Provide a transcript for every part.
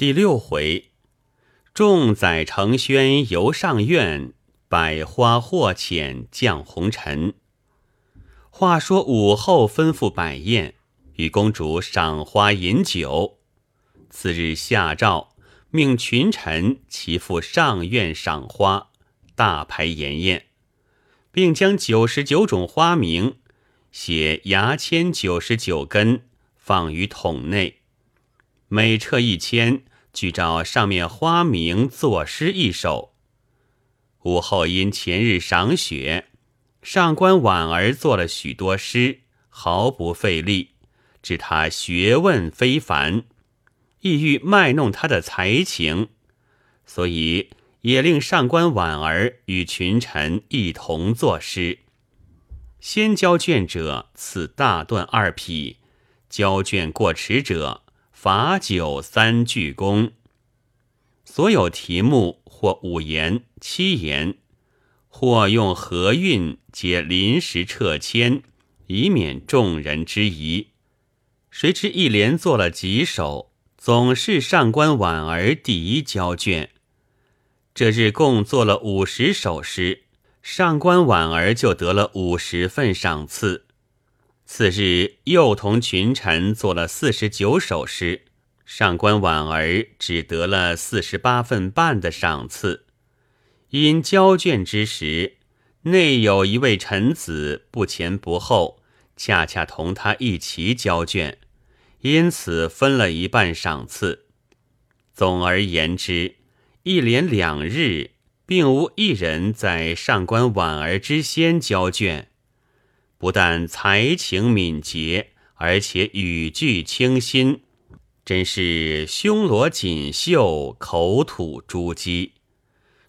第六回，众宰承宣游上苑，百花或浅降红尘。话说武后吩咐摆宴，与公主赏花饮酒。次日下诏，命群臣齐赴上苑赏花，大排筵宴，并将九十九种花名写牙签九十九根，放于桶内。每撤一签，具照上面花名作诗一首。午后因前日赏雪，上官婉儿作了许多诗，毫不费力，知他学问非凡。意欲卖弄他的才情，所以也令上官婉儿与群臣一同作诗。先交卷者赐大段二匹，交卷过迟者罚酒三鞠躬。所有题目或五言、七言，或用和韵，皆临时撤签，以免众人之疑。谁知一连做了几首。总是上官婉儿第一交卷，这日共做了五十首诗，上官婉儿就得了五十份赏赐。次日又同群臣做了四十九首诗，上官婉儿只得了四十八份半的赏赐。因交卷之时，内有一位臣子不前不后，恰恰同他一齐交卷。因此分了一半赏赐。总而言之，一连两日，并无一人在上官婉儿之先交卷。不但才情敏捷，而且语句清新，真是胸罗锦绣，口吐珠玑。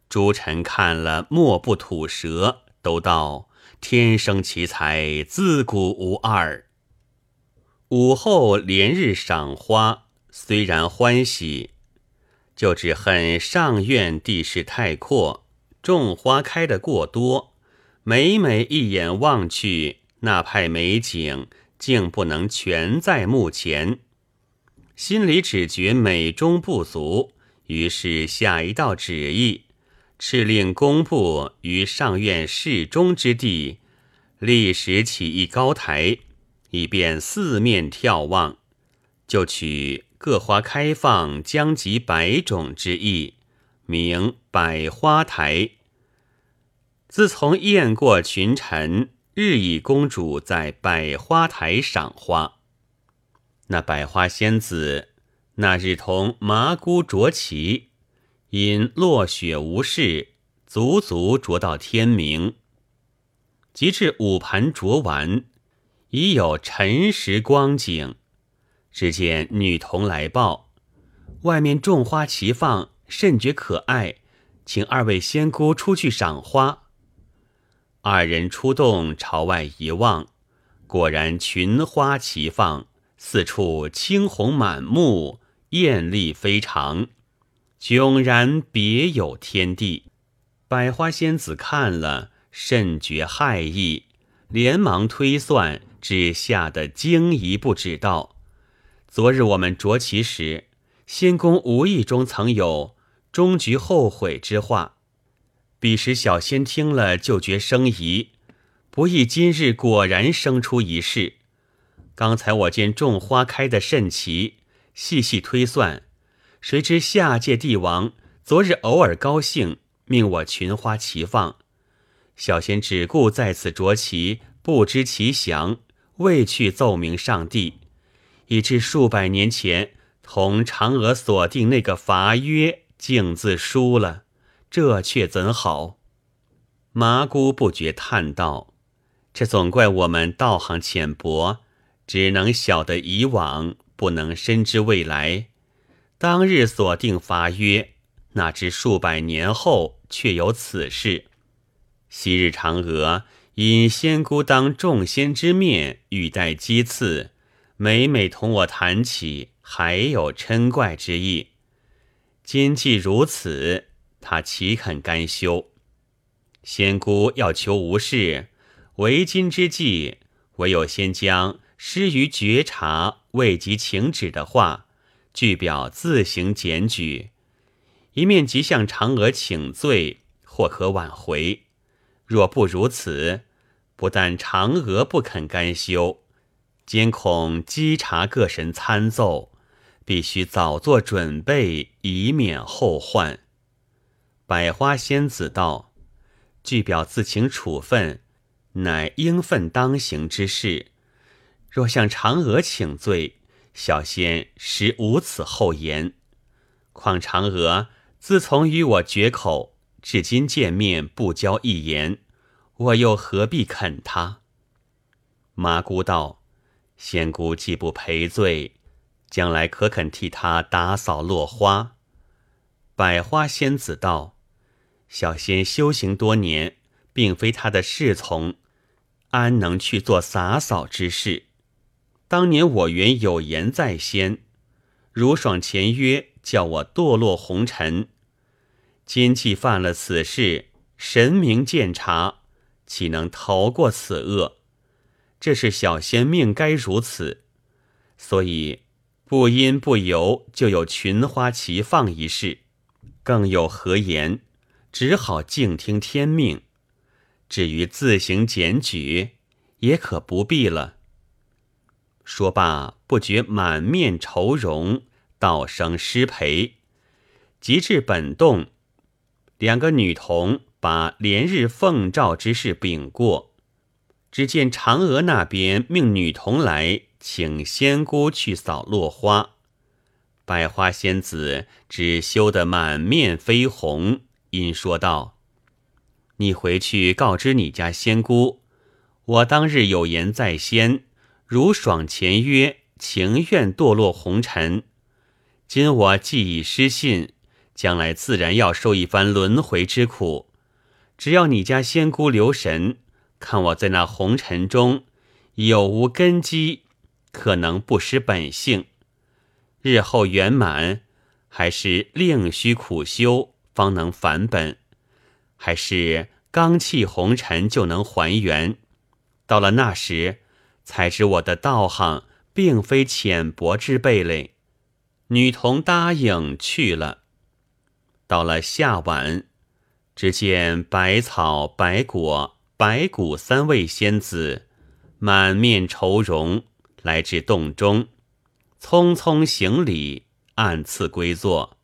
诸臣看了，莫不吐舌，都道天生奇才，自古无二。午后连日赏花，虽然欢喜，就只恨上院地势太阔，种花开得过多，每每一眼望去，那派美景竟不能全在目前，心里只觉美中不足，于是下一道旨意，敕令工部于上院适中之地，立时起一高台。以便四面眺望，就取各花开放将及百种之意，名百花台。自从宴过群臣，日以公主在百花台赏花。那百花仙子那日同麻姑着棋，因落雪无事，足足着到天明。及至午盘着完。已有辰时光景，只见女童来报，外面种花齐放，甚觉可爱，请二位仙姑出去赏花。二人出洞朝外一望，果然群花齐放，四处青红满目，艳丽非常，迥然别有天地。百花仙子看了，甚觉骇异，连忙推算。只吓得惊疑不止道：“昨日我们着旗时，仙公无意中曾有终局后悔之话。彼时小仙听了，就觉生疑，不意今日果然生出一事。刚才我见种花开的甚奇，细细推算，谁知下界帝王昨日偶尔高兴，命我群花齐放，小仙只顾在此着棋，不知其详。”未去奏明上帝，以致数百年前同嫦娥所定那个罚约，竟自输了，这却怎好？麻姑不觉叹道：“这总怪我们道行浅薄，只能晓得以往，不能深知未来。当日所定罚约，哪知数百年后却有此事。昔日嫦娥。”因仙姑当众仙之面欲待鸡刺，每每同我谈起，还有嗔怪之意。今既如此，他岂肯甘休？仙姑要求无事，为今之计，唯有先将失于觉察、未及请旨的话，具表自行检举，一面即向嫦娥请罪，或可挽回；若不如此，不但嫦娥不肯甘休，兼恐稽查各神参奏，必须早做准备，以免后患。百花仙子道：“具表自请处分，乃应分当行之事。若向嫦娥请罪，小仙实无此厚言。况嫦娥自从与我绝口，至今见面不交一言，我又何必肯他？”麻姑道：“仙姑既不赔罪，将来可肯替他打扫落花？”百花仙子道。小仙修行多年，并非他的侍从，安能去做洒扫之事？当年我原有言在先，如爽前约，叫我堕落红尘。今既犯了此事，神明鉴察，岂能逃过此恶？这是小仙命该如此，所以不因不由，就有群花齐放一事，更有何言？只好静听天命，至于自行检举，也可不必了。说罢，不觉满面愁容，道声失陪。及至本洞，两个女童把连日奉诏之事禀过，只见嫦娥那边命女童来请仙姑去扫落花，百花仙子只羞得满面绯红。因说道：“你回去告知你家仙姑，我当日有言在先，如爽前约，情愿堕落红尘。今我既已失信，将来自然要受一番轮回之苦。只要你家仙姑留神，看我在那红尘中有无根基，可能不失本性。日后圆满，还是另需苦修。”方能返本，还是刚气红尘就能还原？到了那时，才知我的道行并非浅薄之辈嘞。女童答应去了。到了下晚，只见百草、百果、百谷三位仙子满面愁容，来至洞中，匆匆行礼，按次归坐。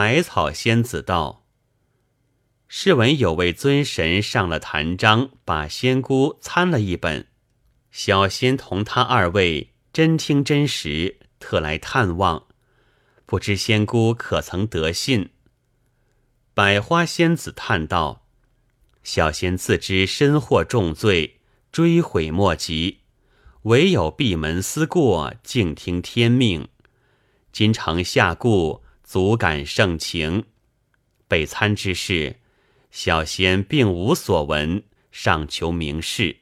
百草仙子道：“试闻有位尊神上了坛章，把仙姑参了一本。小仙同他二位真听真实，特来探望，不知仙姑可曾得信？”百花仙子叹道：“小仙自知身获重罪，追悔莫及，唯有闭门思过，静听天命。今承下顾。”足感盛情，备餐之事，小仙并无所闻，尚求明示。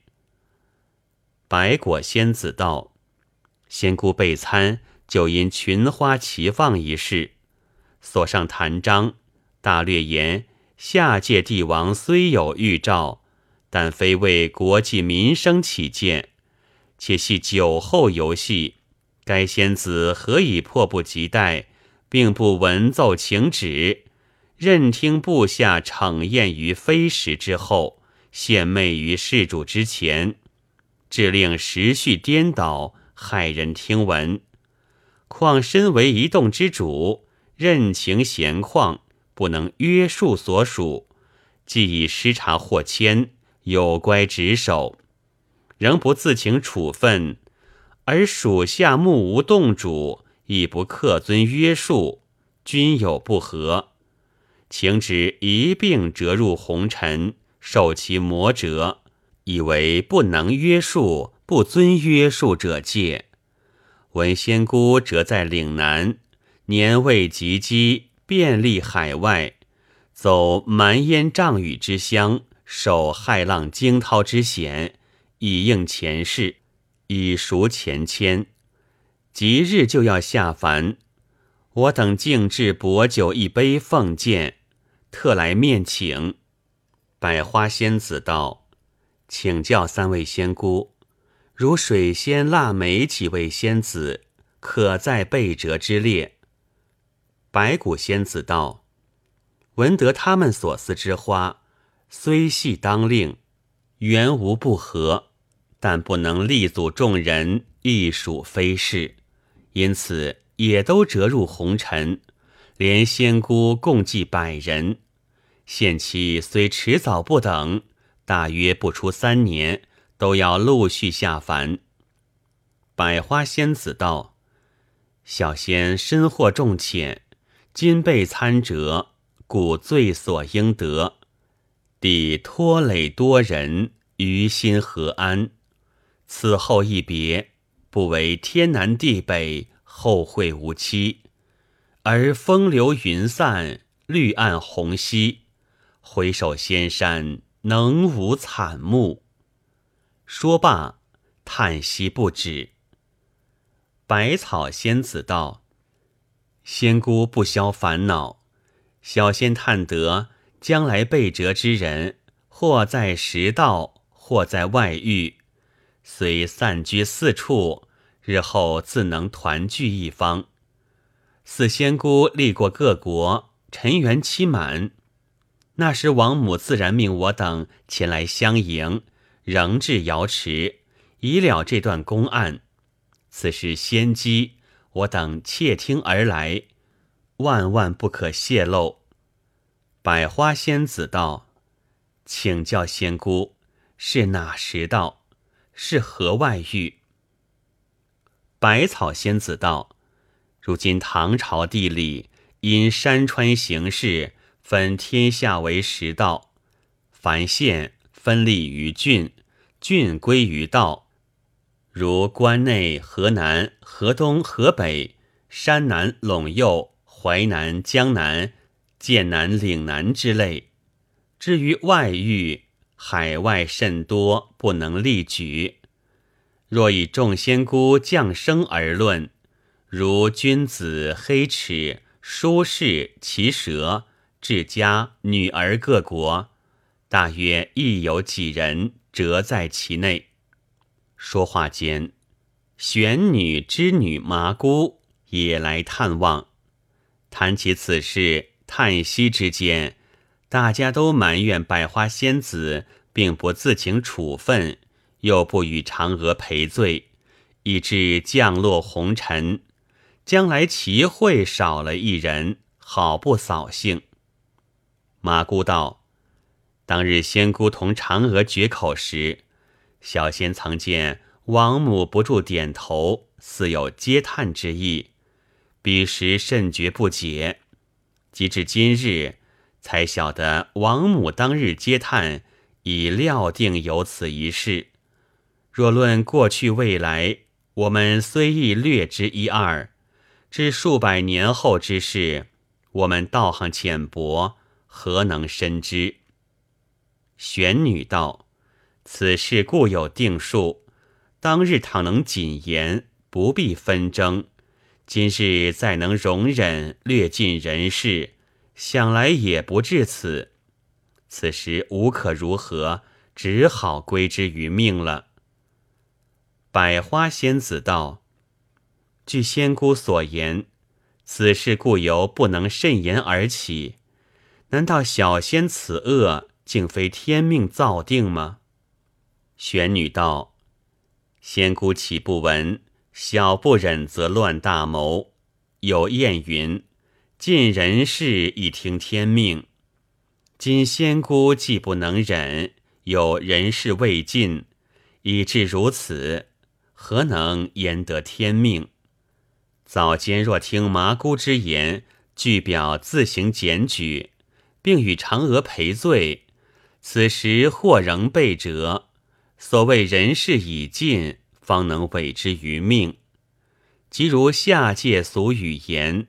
白果仙子道：“仙姑备餐，就因群花齐放一事，所上坛章，大略言：下界帝王虽有预兆，但非为国计民生起见，且系酒后游戏，该仙子何以迫不及待？”并不闻奏请旨，任听部下逞验于非时之后，献媚于事主之前，致令时序颠倒，骇人听闻。况身为一动之主，任情闲旷，不能约束所属，既已失察或迁，有乖职守，仍不自请处分，而属下目无动主。亦不克遵约束，均有不和，请旨一并折入红尘，受其魔折，以为不能约束、不遵约束者戒。闻仙姑折在岭南，年未及笄，便历海外，走蛮烟瘴雨之乡，受骇浪惊涛之险，以应前世，以赎前愆。即日就要下凡，我等敬置薄酒一杯奉见，特来面请。百花仙子道：“请教三位仙姑，如水仙、腊梅几位仙子，可在备折之列。白骨仙子道：“闻得他们所思之花，虽系当令，原无不合，但不能立阻众人，亦属非是，因此也都折入红尘。连仙姑共计百人，限期虽迟早不等，大约不出三年，都要陆续下凡。”百花仙子道：“小仙身获重浅。”今被参折，故罪所应得。弟拖累多人，于心何安？此后一别，不为天南地北，后会无期；而风流云散，绿岸红稀，回首仙山，能无惨目？说罢，叹息不止。百草仙子道。仙姑不消烦恼，小仙探得将来被折之人，或在食道，或在外域，虽散居四处，日后自能团聚一方。四仙姑历过各国，尘缘期满，那时王母自然命我等前来相迎，仍至瑶池，以了这段公案。此事先机。我等窃听而来，万万不可泄露。百花仙子道：“请教仙姑，是哪时道？是何外域？”百草仙子道：“如今唐朝地理，因山川形势，分天下为十道，凡县分立于郡，郡归于道。”如关内、河南、河东、河北、山南、陇右、淮南、江南、剑南、岭南之类。至于外域，海外甚多，不能例举。若以众仙姑降生而论，如君子、黑齿、舒氏、奇蛇、治家、女儿各国，大约亦有几人折在其内。说话间，玄女织女麻姑也来探望。谈起此事，叹息之间，大家都埋怨百花仙子并不自请处分，又不与嫦娥赔罪，以致降落红尘。将来齐会少了一人，好不扫兴。麻姑道：“当日仙姑同嫦娥绝口时。”小仙曾见王母不住点头，似有嗟叹之意，彼时甚觉不解。及至今日，才晓得王母当日嗟叹，已料定有此一事。若论过去未来，我们虽亦略知一二，至数百年后之事，我们道行浅薄，何能深知？玄女道。此事固有定数，当日倘能谨言，不必纷争。今日再能容忍略尽人事，想来也不至此。此时无可如何，只好归之于命了。百花仙子道：“据仙姑所言，此事故由不能慎言而起。难道小仙此恶，竟非天命造定吗？”玄女道：“仙姑岂不闻？小不忍则乱大谋。有谚云：‘尽人事，以听天命。’今仙姑既不能忍，有人事未尽，以致如此，何能言得天命？早间若听麻姑之言，据表自行检举，并与嫦娥赔罪，此时或仍被折。”所谓人事已尽，方能委之于命。即如下界俗语言：“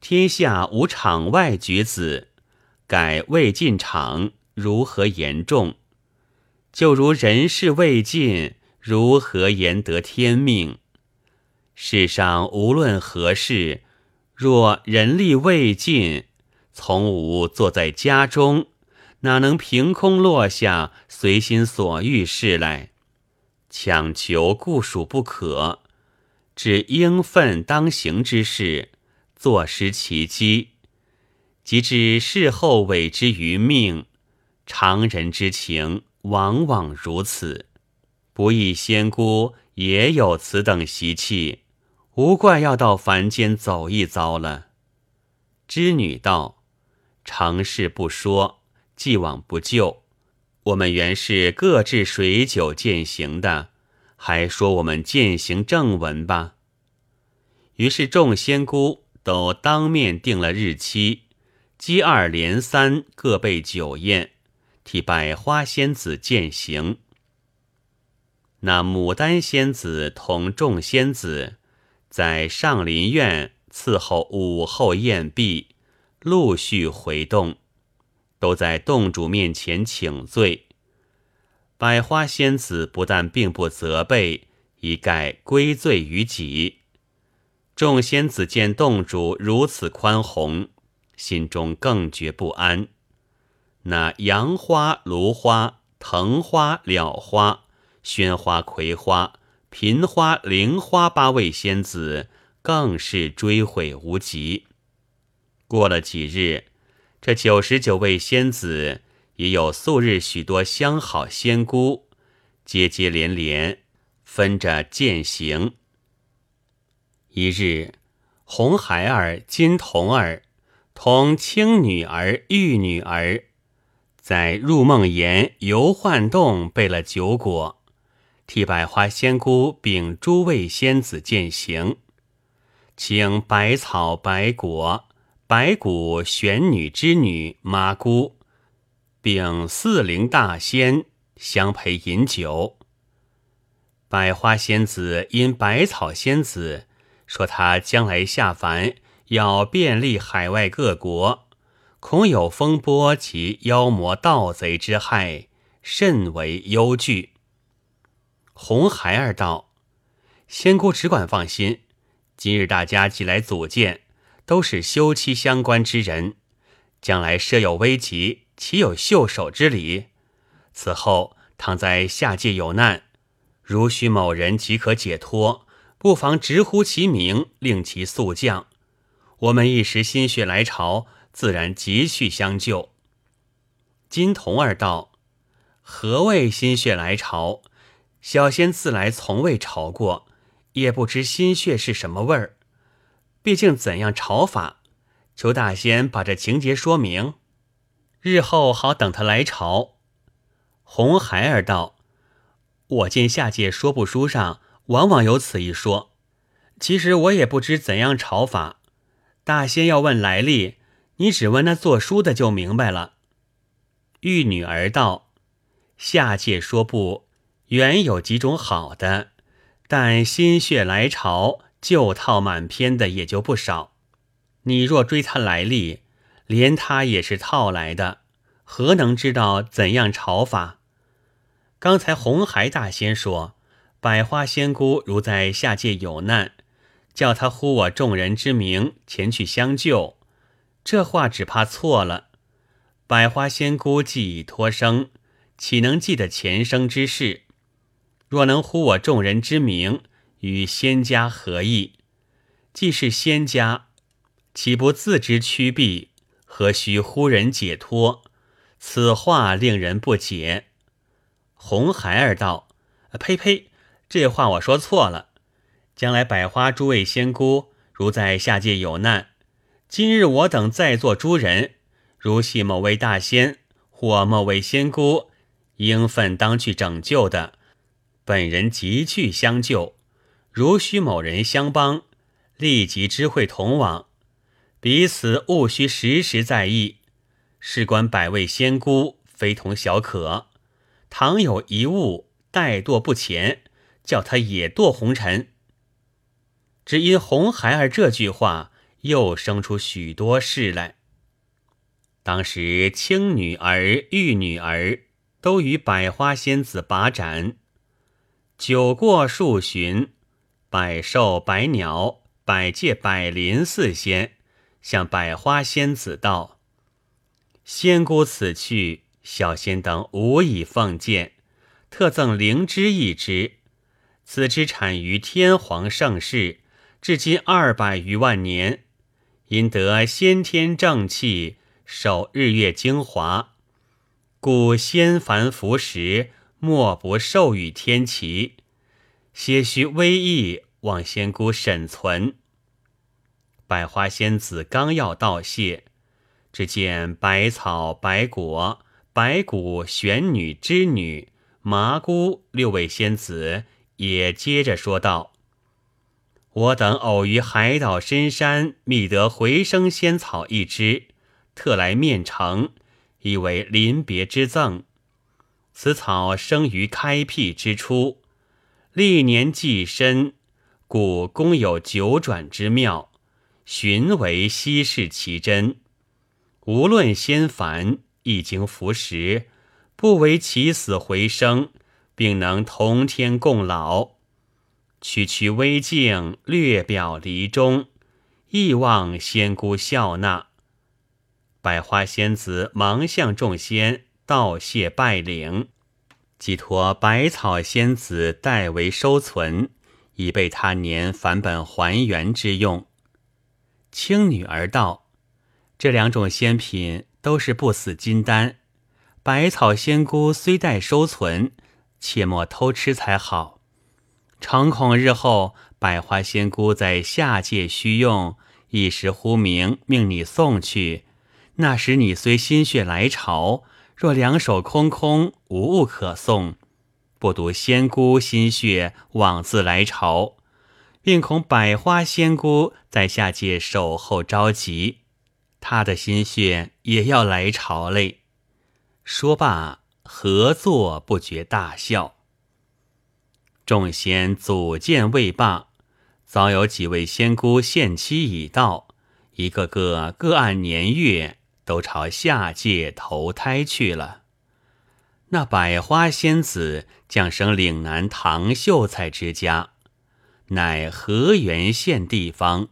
天下无场外举子，改未进场，如何言重？”就如人事未尽，如何言得天命？世上无论何事，若人力未尽，从无坐在家中。哪能凭空落下随心所欲事来？强求固属不可。只应分当行之事，坐失其机，及至事后委之于命。常人之情，往往如此。不义仙姑也有此等习气，无怪要到凡间走一遭了。织女道：“成事不说，既往不咎。我们原是各置水酒践行的。”还说我们践行正文吧。于是众仙姑都当面定了日期，接二连三各备酒宴，替百花仙子践行。那牡丹仙子同众仙子在上林苑伺候午后宴毕，陆续回洞，都在洞主面前请罪。百花仙子不但并不责备，一概归罪于己。众仙子见洞主如此宽宏，心中更觉不安。那杨花、芦花、藤花、蓼花、宣花、葵花、频花、菱花八位仙子更是追悔无极。过了几日，这九十九位仙子。也有素日许多相好仙姑，接接连连分着践行。一日，红孩儿、金童儿同青女儿、玉女儿，在入梦岩游幻洞备了酒果，替百花仙姑禀诸位仙子践行，请百草、百果、白骨、玄女之女、麻姑。并四灵大仙相陪饮酒。百花仙子因百草仙子说他将来下凡要遍历海外各国，恐有风波及妖魔盗贼之害，甚为忧惧。红孩儿道：“仙姑只管放心，今日大家既来组建，都是休妻相关之人，将来设有危急。”岂有袖手之理？此后倘在下界有难，如许某人即可解脱，不妨直呼其名，令其速降。我们一时心血来潮，自然急去相救。金童儿道：“何谓心血来潮？小仙自来从未潮过，也不知心血是什么味儿。毕竟怎样潮法？求大仙把这情节说明。”日后好等他来朝。红孩儿道：“我见下界说部书上往往有此一说，其实我也不知怎样朝法。大仙要问来历，你只问那作书的就明白了。”玉女儿道：“下界说部原有几种好的，但心血来潮旧套满篇的也就不少。你若追他来历。”连他也是套来的，何能知道怎样朝法？刚才红孩大仙说，百花仙姑如在下界有难，叫他呼我众人之名前去相救。这话只怕错了。百花仙姑既已脱生，岂能记得前生之事？若能呼我众人之名，与仙家何异？既是仙家，岂不自知屈避？何须呼人解脱？此话令人不解。红孩儿道：“呸呸，这话我说错了。将来百花诸位仙姑如在下界有难，今日我等在座诸人，如系某位大仙或某位仙姑，应分当去拯救的，本人急去相救。如需某人相帮，立即知会同往。”彼此务须时时在意，事关百位仙姑，非同小可。倘有一物怠惰不前，叫他也堕红尘。只因红孩儿这句话，又生出许多事来。当时青女儿、玉女儿都与百花仙子把盏，酒过数巡，百兽、百鸟、百界、百灵四仙。向百花仙子道：“仙姑此去，小仙等无以奉见，特赠灵芝一支。此之产于天皇盛世，至今二百余万年，因得先天正气，受日月精华，故仙凡服食，莫不受与天齐。些许微意，望仙姑审存。百花仙子刚要道谢，只见百草、百果、白骨、玄女、织女、麻姑六位仙子也接着说道：“我等偶于海岛深山觅得回生仙草一枝，特来面呈，以为临别之赠。此草生于开辟之初，历年既深，故功有九转之妙。”寻为稀世奇珍，无论仙凡，一经服食，不为起死回生，并能同天共老。区区微静，略表离中，亦望仙姑笑纳。百花仙子忙向众仙道谢拜领，寄托百草仙子代为收存，以备他年返本还原之用。青女儿道：“这两种仙品都是不死金丹，百草仙姑虽待收存，切莫偷吃才好。诚恐日后百花仙姑在下界需用，一时忽明，命你送去。那时你虽心血来潮，若两手空空，无物可送，不独仙姑心血枉自来朝。”并恐百花仙姑在下界守候着急，他的心血也要来朝嘞。说罢，合作不觉大笑。众仙组建未罢，早有几位仙姑献期已到，一个个各按年月都朝下界投胎去了。那百花仙子降生岭南唐秀才之家。乃河源县地方，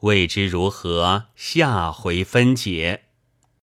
未知如何，下回分解。